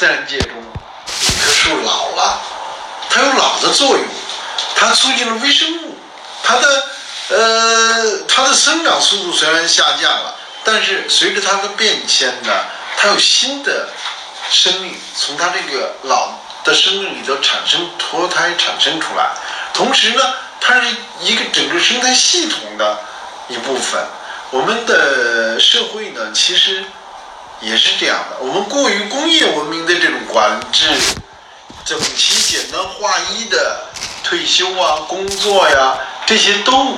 自然界中一棵树老了，它有老的作用，它促进了微生物，它的呃它的生长速度虽然下降了，但是随着它的变迁呢，它有新的生命从它这个老的生命里头产生脱胎产生出来，同时呢，它是一个整个生态系统的一部分。我们的社会呢，其实也是这样的。我们过于工业文明的这种管制，整齐简单划一的退休啊、工作呀，这些都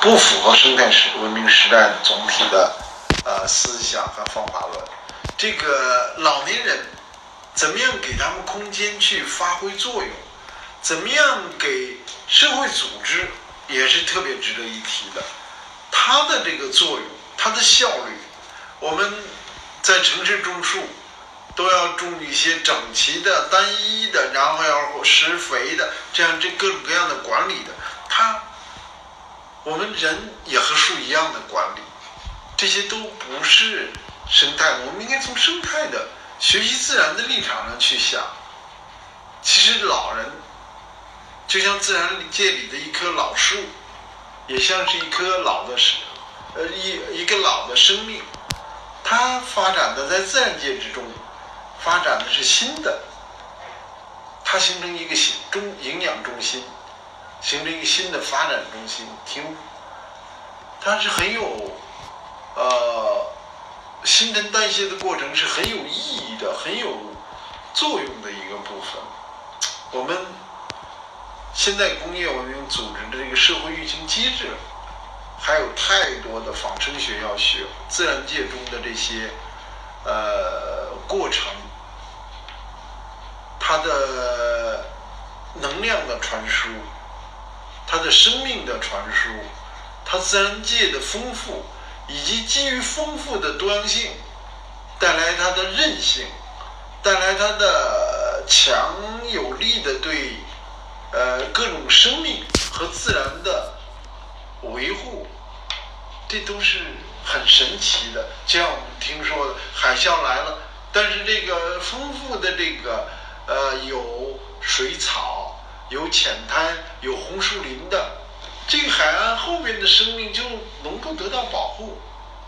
不符合生态时文明时代总体的呃思想和方法论。这个老年人怎么样给他们空间去发挥作用？怎么样给社会组织也是特别值得一提的。它的这个作用，它的效率，我们在城市种树，都要种一些整齐的、单一的，然后要施肥的，这样这各种各样的管理的，它，我们人也和树一样的管理，这些都不是生态，我们应该从生态的学习自然的立场上去想。其实老人就像自然界里的一棵老树。也像是一棵老的生，呃一一个老的生命，它发展的在自然界之中，发展的是新的，它形成一个新中营养中心，形成一个新的发展中心，挺，它是很有，呃，新陈代谢的过程是很有意义的，很有作用的一个部分，我们。现在工业文明组织的这个社会运行机制，还有太多的仿生学要学，自然界中的这些呃过程，它的能量的传输，它的生命的传输，它自然界的丰富，以及基于丰富的多样性，带来它的韧性，带来它的强有力的对。呃，各种生命和自然的维护，这都是很神奇的。就像我们听说的，海啸来了，但是这个丰富的这个呃有水草、有浅滩、有红树林的这个海岸后边的生命就能够得到保护。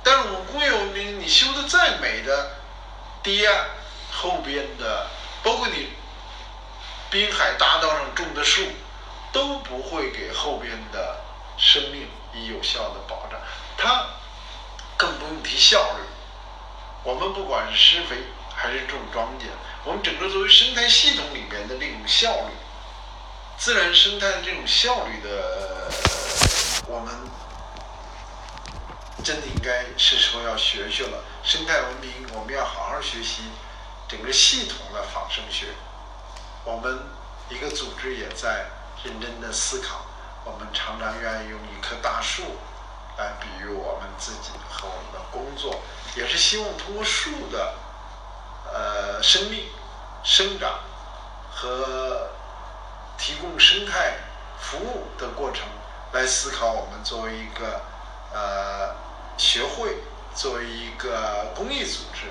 但是我们工业文明，你修的再美的堤岸后边的，包括你。滨海大道上种的树，都不会给后边的生命以有效的保障，它更不用提效率。我们不管是施肥还是种庄稼，我们整个作为生态系统里面的这种效率，自然生态的这种效率的，我们真的应该是时候要学学了。生态文明，我们要好好学习整个系统的仿生学。我们一个组织也在认真的思考，我们常常愿意用一棵大树来比喻我们自己和我们的工作，也是希望通过树的呃生命生长和提供生态服务的过程，来思考我们作为一个呃学会，作为一个公益组织，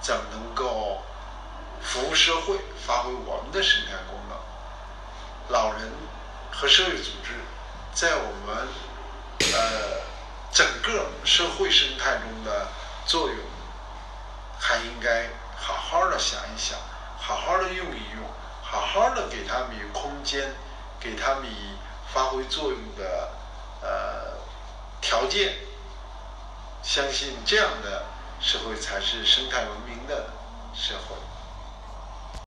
怎么能够。服务社会，发挥我们的生态功能。老人和社会组织在我们呃整个社会生态中的作用，还应该好好的想一想，好好的用一用，好好的给他们以空间，给他们以发挥作用的呃条件。相信这样的社会才是生态文明的社会。